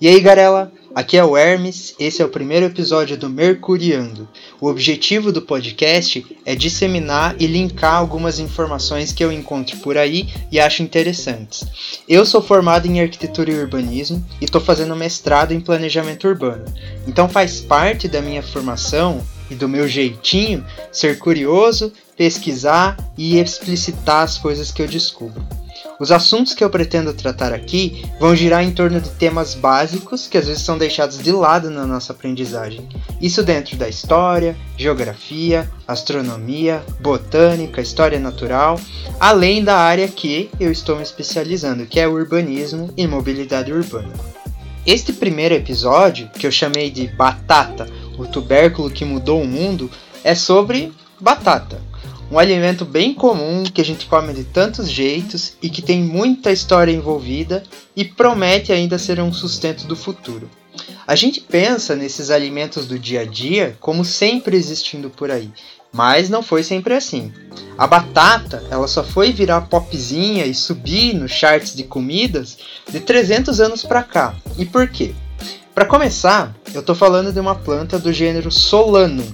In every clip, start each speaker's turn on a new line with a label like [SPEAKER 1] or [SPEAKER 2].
[SPEAKER 1] E aí, galera? Aqui é o Hermes, esse é o primeiro episódio do Mercuriando. O objetivo do podcast é disseminar e linkar algumas informações que eu encontro por aí e acho interessantes. Eu sou formado em arquitetura e urbanismo e estou fazendo mestrado em planejamento urbano, então faz parte da minha formação e do meu jeitinho ser curioso, pesquisar e explicitar as coisas que eu descubro. Os assuntos que eu pretendo tratar aqui vão girar em torno de temas básicos que às vezes são deixados de lado na nossa aprendizagem. Isso dentro da história, geografia, astronomia, botânica, história natural, além da área que eu estou me especializando, que é urbanismo e mobilidade urbana. Este primeiro episódio, que eu chamei de Batata, o tubérculo que mudou o mundo, é sobre batata um alimento bem comum que a gente come de tantos jeitos e que tem muita história envolvida e promete ainda ser um sustento do futuro. A gente pensa nesses alimentos do dia a dia como sempre existindo por aí, mas não foi sempre assim. A batata, ela só foi virar popzinha e subir nos charts de comidas de 300 anos para cá. E por quê? Para começar, eu estou falando de uma planta do gênero Solanum,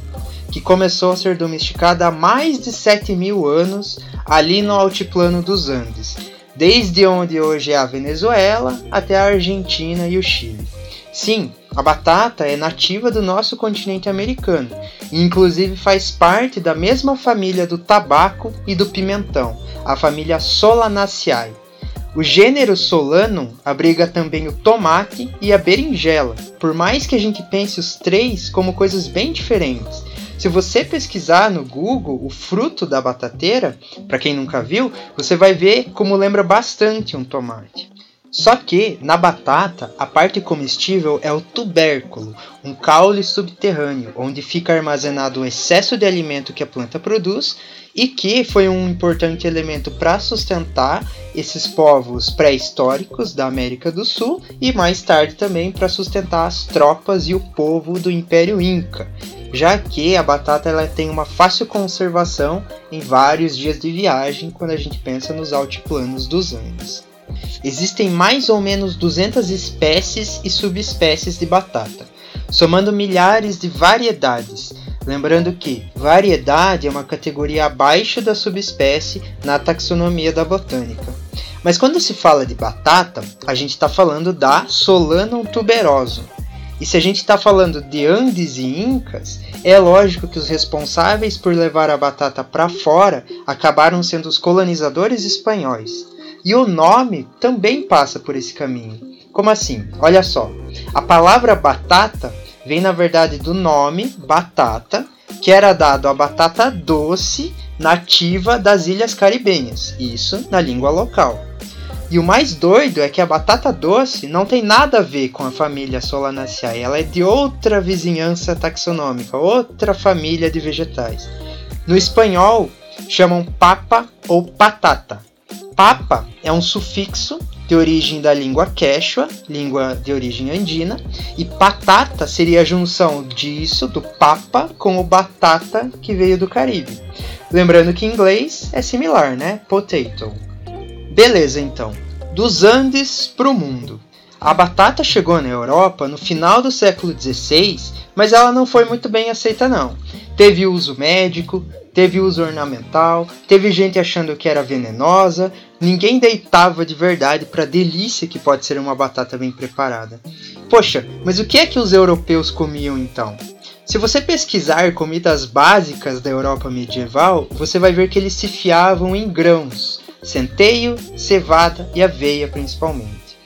[SPEAKER 1] que começou a ser domesticada há mais de 7 mil anos ali no altiplano dos Andes, desde onde hoje é a Venezuela até a Argentina e o Chile. Sim, a batata é nativa do nosso continente americano e inclusive faz parte da mesma família do tabaco e do pimentão, a família Solanaceae. O gênero Solanum abriga também o tomate e a berinjela, por mais que a gente pense os três como coisas bem diferentes. Se você pesquisar no Google o fruto da batateira, para quem nunca viu, você vai ver como lembra bastante um tomate. Só que na batata, a parte comestível é o tubérculo, um caule subterrâneo, onde fica armazenado o excesso de alimento que a planta produz e que foi um importante elemento para sustentar esses povos pré-históricos da América do Sul e mais tarde também para sustentar as tropas e o povo do Império Inca já que a batata ela tem uma fácil conservação em vários dias de viagem quando a gente pensa nos altiplanos dos Andes. Existem mais ou menos 200 espécies e subespécies de batata, somando milhares de variedades. Lembrando que variedade é uma categoria abaixo da subespécie na taxonomia da botânica. Mas quando se fala de batata, a gente está falando da Solanum tuberosum, e se a gente está falando de Andes e Incas, é lógico que os responsáveis por levar a batata para fora acabaram sendo os colonizadores espanhóis. E o nome também passa por esse caminho. Como assim? Olha só. A palavra batata vem na verdade do nome batata, que era dado à batata doce nativa das ilhas caribenhas, isso na língua local. E o mais doido é que a batata doce não tem nada a ver com a família Solanaceae, ela é de outra vizinhança taxonômica, outra família de vegetais. No espanhol, chamam papa ou patata. Papa é um sufixo de origem da língua quechua, língua de origem andina, e patata seria a junção disso, do papa, com o batata que veio do Caribe. Lembrando que em inglês é similar, né? Potato. Beleza, então. Dos Andes para o mundo. A batata chegou na Europa no final do século XVI, mas ela não foi muito bem aceita não. Teve uso médico, teve uso ornamental, teve gente achando que era venenosa, ninguém deitava de verdade para a delícia que pode ser uma batata bem preparada. Poxa, mas o que é que os europeus comiam então? Se você pesquisar comidas básicas da Europa medieval, você vai ver que eles se fiavam em grãos, centeio, cevada e aveia principalmente.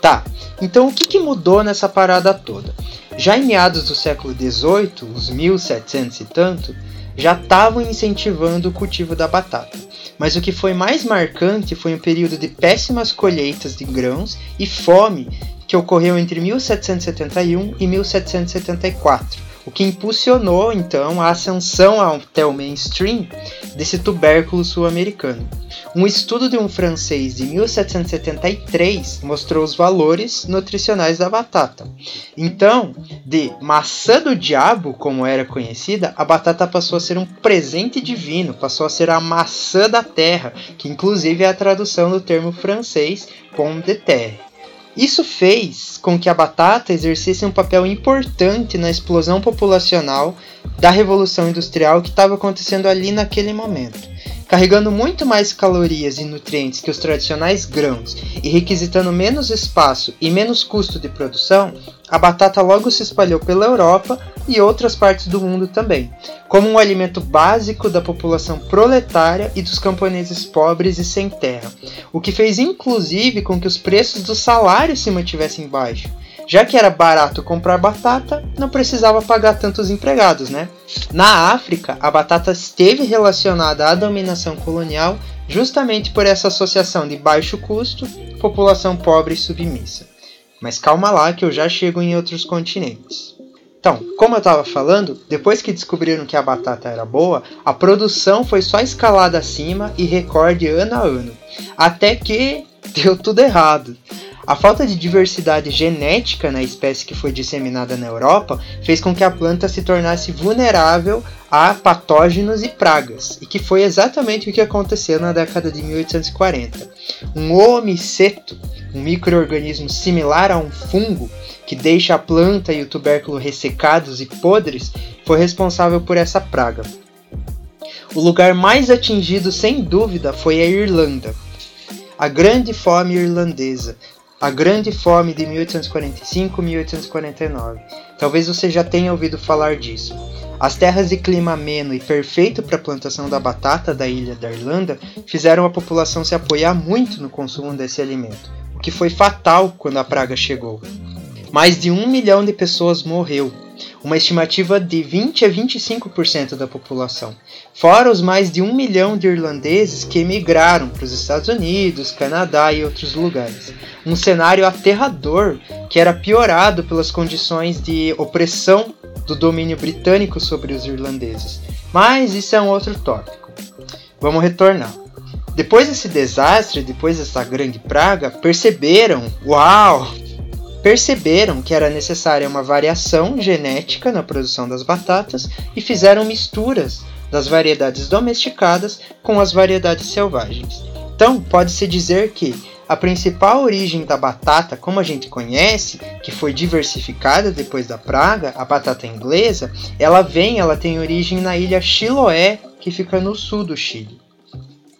[SPEAKER 1] Tá, então o que, que mudou nessa parada toda? Já em meados do século XVIII, os 1700 e tanto, já estavam incentivando o cultivo da batata. Mas o que foi mais marcante foi um período de péssimas colheitas de grãos e fome que ocorreu entre 1771 e 1774, o que impulsionou então a ascensão até o mainstream desse tubérculo sul-americano. Um estudo de um francês de 1773 mostrou os valores nutricionais da batata. Então, de maçã do diabo, como era conhecida, a batata passou a ser um presente divino, passou a ser a maçã da terra, que inclusive é a tradução do termo francês pomme de terre. Isso fez com que a batata exercesse um papel importante na explosão populacional da Revolução Industrial que estava acontecendo ali naquele momento. Carregando muito mais calorias e nutrientes que os tradicionais grãos e requisitando menos espaço e menos custo de produção, a batata logo se espalhou pela Europa e outras partes do mundo também, como um alimento básico da população proletária e dos camponeses pobres e sem terra, o que fez inclusive com que os preços dos salários se mantivessem baixos. Já que era barato comprar batata, não precisava pagar tantos empregados, né? Na África, a batata esteve relacionada à dominação colonial justamente por essa associação de baixo custo, população pobre e submissa. Mas calma lá que eu já chego em outros continentes. Então, como eu estava falando, depois que descobriram que a batata era boa, a produção foi só escalada acima e recorde ano a ano. Até que deu tudo errado. A falta de diversidade genética na espécie que foi disseminada na Europa fez com que a planta se tornasse vulnerável a patógenos e pragas, e que foi exatamente o que aconteceu na década de 1840. Um homiceto, um microorganismo similar a um fungo, que deixa a planta e o tubérculo ressecados e podres, foi responsável por essa praga. O lugar mais atingido, sem dúvida, foi a Irlanda. A Grande Fome Irlandesa, a Grande Fome de 1845-1849. Talvez você já tenha ouvido falar disso. As terras de clima ameno e perfeito para a plantação da batata da ilha da Irlanda fizeram a população se apoiar muito no consumo desse alimento, o que foi fatal quando a praga chegou. Mais de um milhão de pessoas morreu, uma estimativa de 20 a 25% da população, fora os mais de um milhão de irlandeses que emigraram para os Estados Unidos, Canadá e outros lugares. Um cenário aterrador que era piorado pelas condições de opressão do domínio britânico sobre os irlandeses. Mas isso é um outro tópico. Vamos retornar. Depois desse desastre, depois dessa grande praga, perceberam, uau, perceberam que era necessária uma variação genética na produção das batatas e fizeram misturas das variedades domesticadas com as variedades selvagens. Então, pode-se dizer que a principal origem da batata, como a gente conhece, que foi diversificada depois da praga, a batata inglesa, ela vem, ela tem origem na ilha Chiloé, que fica no sul do Chile.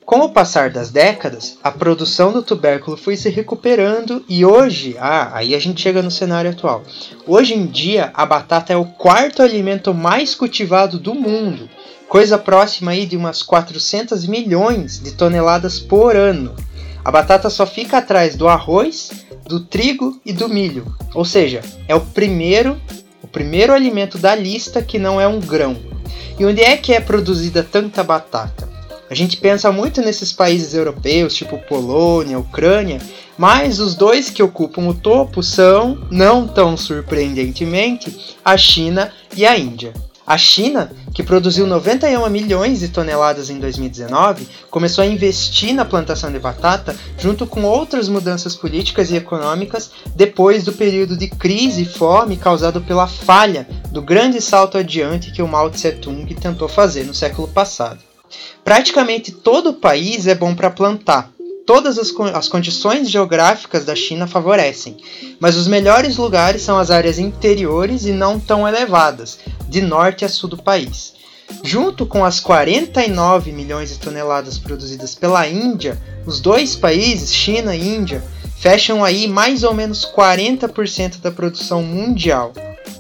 [SPEAKER 1] Com o passar das décadas, a produção do tubérculo foi se recuperando e hoje, ah, aí a gente chega no cenário atual. Hoje em dia, a batata é o quarto alimento mais cultivado do mundo, coisa próxima aí de umas 400 milhões de toneladas por ano. A batata só fica atrás do arroz, do trigo e do milho, ou seja, é o primeiro, o primeiro alimento da lista que não é um grão. E onde é que é produzida tanta batata? A gente pensa muito nesses países europeus, tipo Polônia, Ucrânia, mas os dois que ocupam o topo são, não tão surpreendentemente, a China e a Índia. A China, que produziu 91 milhões de toneladas em 2019, começou a investir na plantação de batata junto com outras mudanças políticas e econômicas depois do período de crise e fome causado pela falha do grande salto adiante que o Mao Tse-tung tentou fazer no século passado. Praticamente todo o país é bom para plantar. Todas as, as condições geográficas da China favorecem, mas os melhores lugares são as áreas interiores e não tão elevadas, de norte a sul do país. Junto com as 49 milhões de toneladas produzidas pela Índia, os dois países, China e Índia, fecham aí mais ou menos 40% da produção mundial.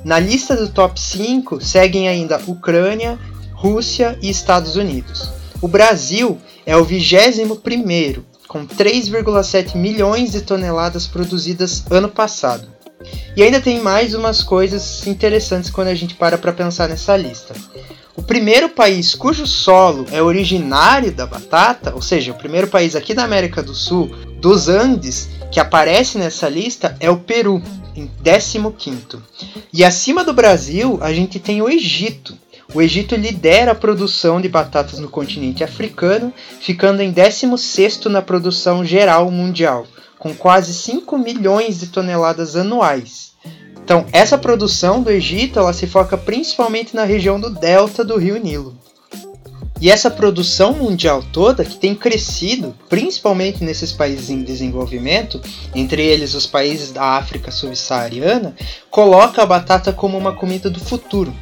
[SPEAKER 1] Na lista do top 5 seguem ainda Ucrânia, Rússia e Estados Unidos. O Brasil é o 21 primeiro, com 3,7 milhões de toneladas produzidas ano passado. E ainda tem mais umas coisas interessantes quando a gente para para pensar nessa lista. O primeiro país cujo solo é originário da batata, ou seja, o primeiro país aqui da América do Sul, dos Andes, que aparece nessa lista é o Peru, em 15. E acima do Brasil, a gente tem o Egito, o Egito lidera a produção de batatas no continente africano, ficando em 16º na produção geral mundial, com quase 5 milhões de toneladas anuais. Então, essa produção do Egito ela se foca principalmente na região do delta do rio Nilo. E essa produção mundial toda, que tem crescido, principalmente nesses países em desenvolvimento, entre eles os países da África subsaariana, coloca a batata como uma comida do futuro.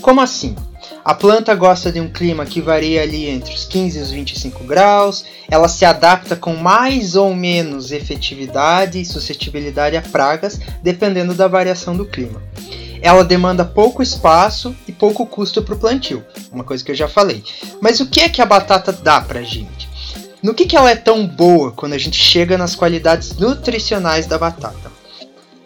[SPEAKER 1] Como assim? A planta gosta de um clima que varia ali entre os 15 e os 25 graus, ela se adapta com mais ou menos efetividade e suscetibilidade a pragas, dependendo da variação do clima ela demanda pouco espaço e pouco custo para o plantio, uma coisa que eu já falei. Mas o que é que a batata dá para a gente? No que, que ela é tão boa quando a gente chega nas qualidades nutricionais da batata?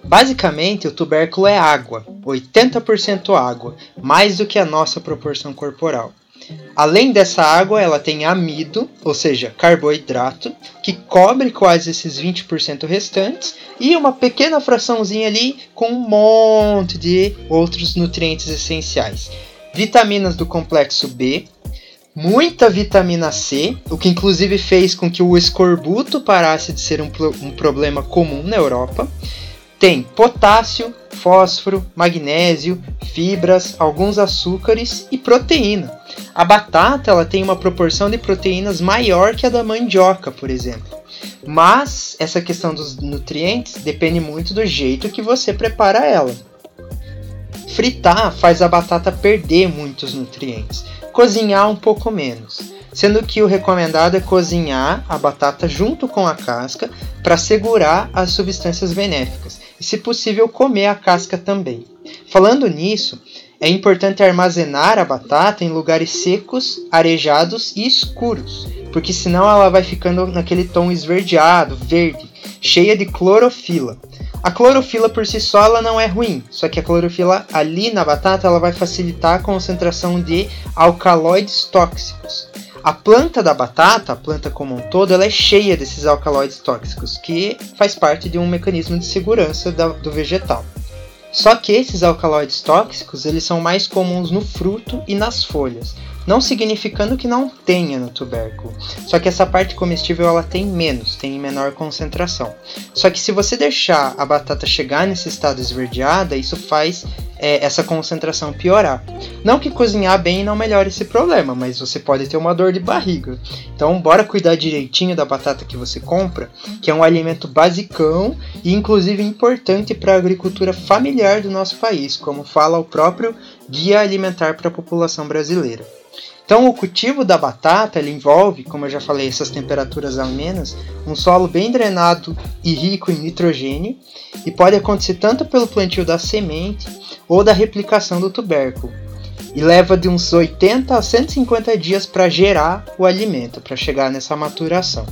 [SPEAKER 1] Basicamente, o tubérculo é água, 80% água, mais do que a nossa proporção corporal. Além dessa água, ela tem amido, ou seja, carboidrato, que cobre quase esses 20% restantes, e uma pequena fraçãozinha ali com um monte de outros nutrientes essenciais. Vitaminas do complexo B, muita vitamina C, o que inclusive fez com que o escorbuto parasse de ser um, um problema comum na Europa. Tem potássio, fósforo, magnésio, fibras, alguns açúcares e proteína. A batata ela tem uma proporção de proteínas maior que a da mandioca, por exemplo. Mas essa questão dos nutrientes depende muito do jeito que você prepara ela. Fritar faz a batata perder muitos nutrientes, cozinhar um pouco menos, sendo que o recomendado é cozinhar a batata junto com a casca para segurar as substâncias benéficas e, se possível, comer a casca também. Falando nisso, é importante armazenar a batata em lugares secos, arejados e escuros, porque senão ela vai ficando naquele tom esverdeado, verde, cheia de clorofila. A clorofila por si só ela não é ruim, só que a clorofila ali na batata ela vai facilitar a concentração de alcaloides tóxicos. A planta da batata, a planta como um todo, ela é cheia desses alcaloides tóxicos, que faz parte de um mecanismo de segurança do vegetal. Só que esses alcaloides tóxicos eles são mais comuns no fruto e nas folhas, não significando que não tenha no tubérculo. Só que essa parte comestível ela tem menos, tem em menor concentração. Só que se você deixar a batata chegar nesse estado esverdeada, isso faz é, essa concentração piorar. Não que cozinhar bem não melhore esse problema, mas você pode ter uma dor de barriga. Então, bora cuidar direitinho da batata que você compra, que é um alimento basicão e inclusive importante para a agricultura familiar do nosso país, como fala o próprio Guia Alimentar para a População Brasileira. Então, o cultivo da batata envolve, como eu já falei, essas temperaturas amenas, um solo bem drenado e rico em nitrogênio, e pode acontecer tanto pelo plantio da semente ou da replicação do tubérculo. E leva de uns 80 a 150 dias para gerar o alimento, para chegar nessa maturação.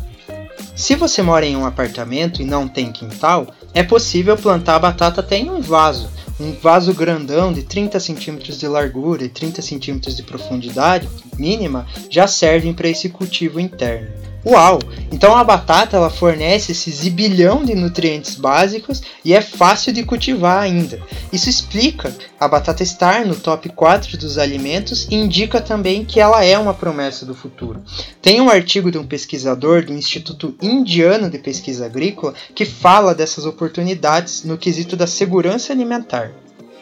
[SPEAKER 1] Se você mora em um apartamento e não tem quintal, é possível plantar a batata até em um vaso, um vaso grandão de 30 centímetros de largura e 30 centímetros de profundidade mínima já servem para esse cultivo interno. Uau! Então a batata ela fornece esse zibilhão de nutrientes básicos e é fácil de cultivar ainda. Isso explica a batata estar no top 4 dos alimentos e indica também que ela é uma promessa do futuro. Tem um artigo de um pesquisador do Instituto Indiano de Pesquisa Agrícola que fala dessas oportunidades no quesito da segurança alimentar.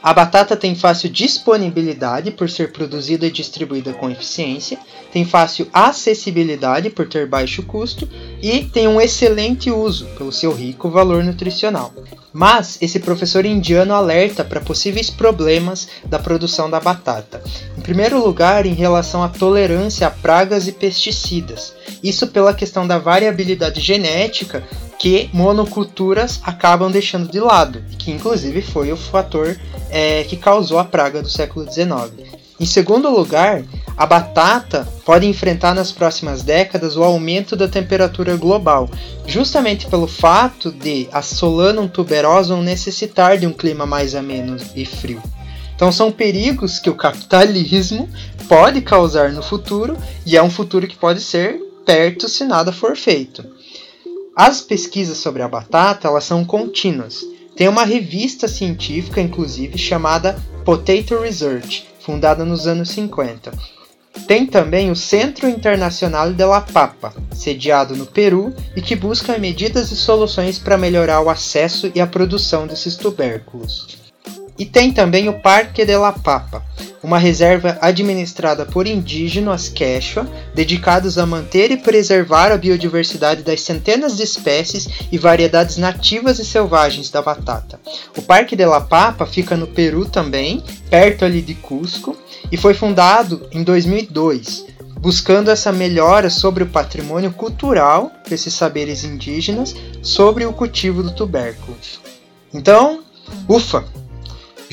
[SPEAKER 1] A batata tem fácil disponibilidade por ser produzida e distribuída com eficiência, tem fácil acessibilidade por ter baixo custo e tem um excelente uso pelo seu rico valor nutricional. Mas esse professor indiano alerta para possíveis problemas da produção da batata. Em primeiro lugar, em relação à tolerância a pragas e pesticidas. Isso pela questão da variabilidade genética que monoculturas acabam deixando de lado, que inclusive foi o fator é, que causou a praga do século XIX. Em segundo lugar, a batata pode enfrentar nas próximas décadas o aumento da temperatura global, justamente pelo fato de a Solanum tuberosum necessitar de um clima mais ameno e frio. Então são perigos que o capitalismo pode causar no futuro e é um futuro que pode ser perto se nada for feito. As pesquisas sobre a batata elas são contínuas. Tem uma revista científica, inclusive, chamada Potato Research, fundada nos anos 50. Tem também o Centro Internacional de la Papa, sediado no Peru e que busca medidas e soluções para melhorar o acesso e a produção desses tubérculos. E tem também o Parque de la Papa, uma reserva administrada por indígenas Quechua, dedicados a manter e preservar a biodiversidade das centenas de espécies e variedades nativas e selvagens da batata. O Parque de La Papa fica no Peru também, perto ali de Cusco, e foi fundado em 2002 buscando essa melhora sobre o patrimônio cultural desses saberes indígenas sobre o cultivo do tubérculo. Então, ufa!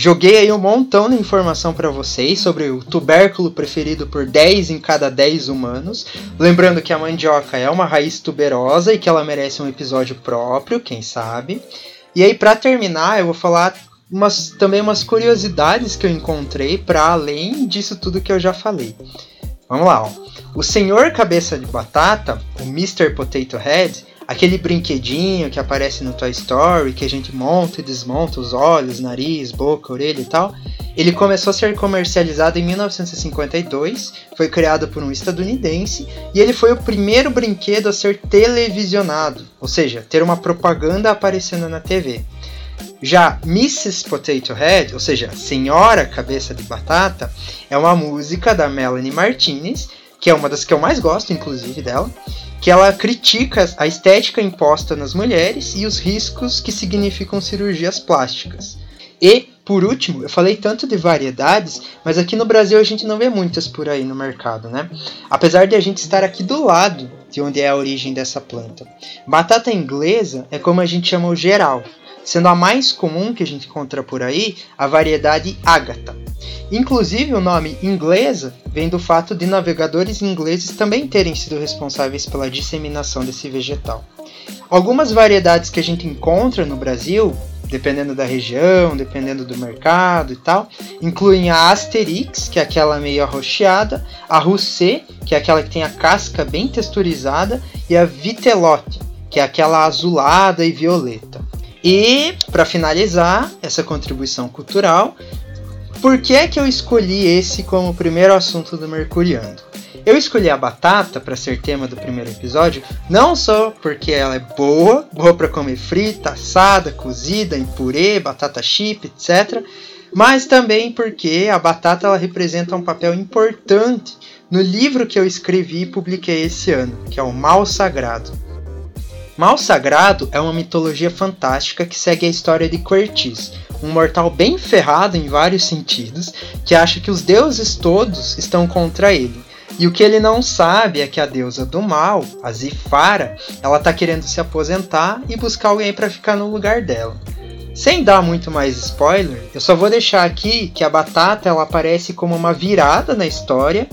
[SPEAKER 1] Joguei aí um montão de informação para vocês sobre o tubérculo preferido por 10 em cada 10 humanos. Lembrando que a mandioca é uma raiz tuberosa e que ela merece um episódio próprio, quem sabe. E aí, para terminar, eu vou falar umas, também umas curiosidades que eu encontrei para além disso tudo que eu já falei. Vamos lá, ó. O senhor cabeça de batata, o Mr. Potato Head, aquele brinquedinho que aparece no Toy Story, que a gente monta e desmonta os olhos, nariz, boca, orelha e tal, ele começou a ser comercializado em 1952, foi criado por um estadunidense e ele foi o primeiro brinquedo a ser televisionado, ou seja, ter uma propaganda aparecendo na TV. Já Mrs. Potato Head, ou seja, Senhora Cabeça de Batata, é uma música da Melanie Martinez, que é uma das que eu mais gosto, inclusive, dela, que ela critica a estética imposta nas mulheres e os riscos que significam cirurgias plásticas. E, por último, eu falei tanto de variedades, mas aqui no Brasil a gente não vê muitas por aí no mercado, né? Apesar de a gente estar aqui do lado de onde é a origem dessa planta. Batata inglesa é como a gente chama o geral, sendo a mais comum que a gente encontra por aí a variedade Ágata. Inclusive, o nome inglesa vem do fato de navegadores ingleses também terem sido responsáveis pela disseminação desse vegetal. Algumas variedades que a gente encontra no Brasil, dependendo da região, dependendo do mercado e tal, incluem a Asterix, que é aquela meio arroxeada, a Rousset, que é aquela que tem a casca bem texturizada, e a Vitelote, que é aquela azulada e violeta. E, para finalizar essa contribuição cultural, por que é que eu escolhi esse como primeiro assunto do Mercuriando? Eu escolhi a batata para ser tema do primeiro episódio, não só porque ela é boa, boa para comer frita, assada, cozida, em purê, batata chip, etc., mas também porque a batata ela representa um papel importante no livro que eu escrevi e publiquei esse ano, que é o Mal Sagrado. Mal Sagrado é uma mitologia fantástica que segue a história de Quertis, um mortal bem ferrado em vários sentidos, que acha que os deuses todos estão contra ele. E o que ele não sabe é que a deusa do mal, a Zifara, ela tá querendo se aposentar e buscar alguém para ficar no lugar dela. Sem dar muito mais spoiler, eu só vou deixar aqui que a batata ela aparece como uma virada na história,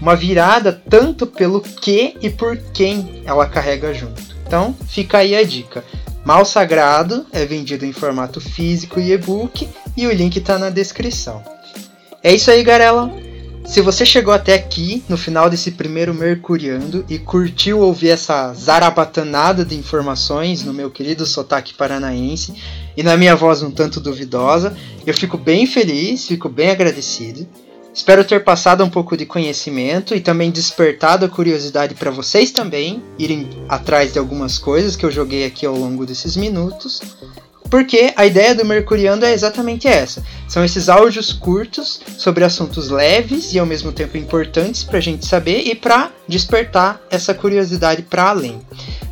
[SPEAKER 1] uma virada tanto pelo que e por quem ela carrega junto. Então, fica aí a dica. Mal Sagrado é vendido em formato físico e e-book e o link está na descrição. É isso aí, garela. Se você chegou até aqui, no final desse primeiro Mercuriando, e curtiu ouvir essa zarabatanada de informações no meu querido sotaque paranaense e na minha voz um tanto duvidosa, eu fico bem feliz, fico bem agradecido. Espero ter passado um pouco de conhecimento e também despertado a curiosidade para vocês também irem atrás de algumas coisas que eu joguei aqui ao longo desses minutos. Porque a ideia do Mercuriando é exatamente essa. São esses áudios curtos sobre assuntos leves e ao mesmo tempo importantes para a gente saber e para despertar essa curiosidade para além.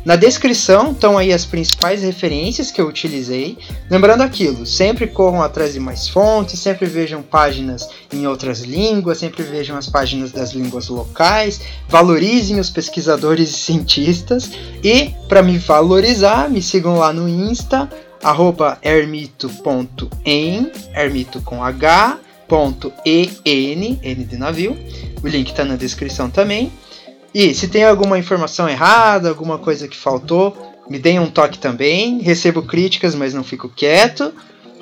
[SPEAKER 1] Na descrição estão aí as principais referências que eu utilizei. Lembrando aquilo, sempre corram atrás de mais fontes, sempre vejam páginas em outras línguas, sempre vejam as páginas das línguas locais, valorizem os pesquisadores e cientistas. E para me valorizar, me sigam lá no Insta, arroba ermito.em, ermito com H, ponto EN, N de navio. O link está na descrição também. E se tem alguma informação errada, alguma coisa que faltou, me deem um toque também. Recebo críticas, mas não fico quieto.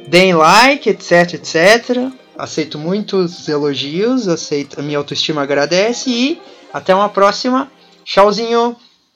[SPEAKER 1] Deem like, etc, etc. Aceito muitos elogios, aceito, minha autoestima agradece e até uma próxima. Tchauzinho!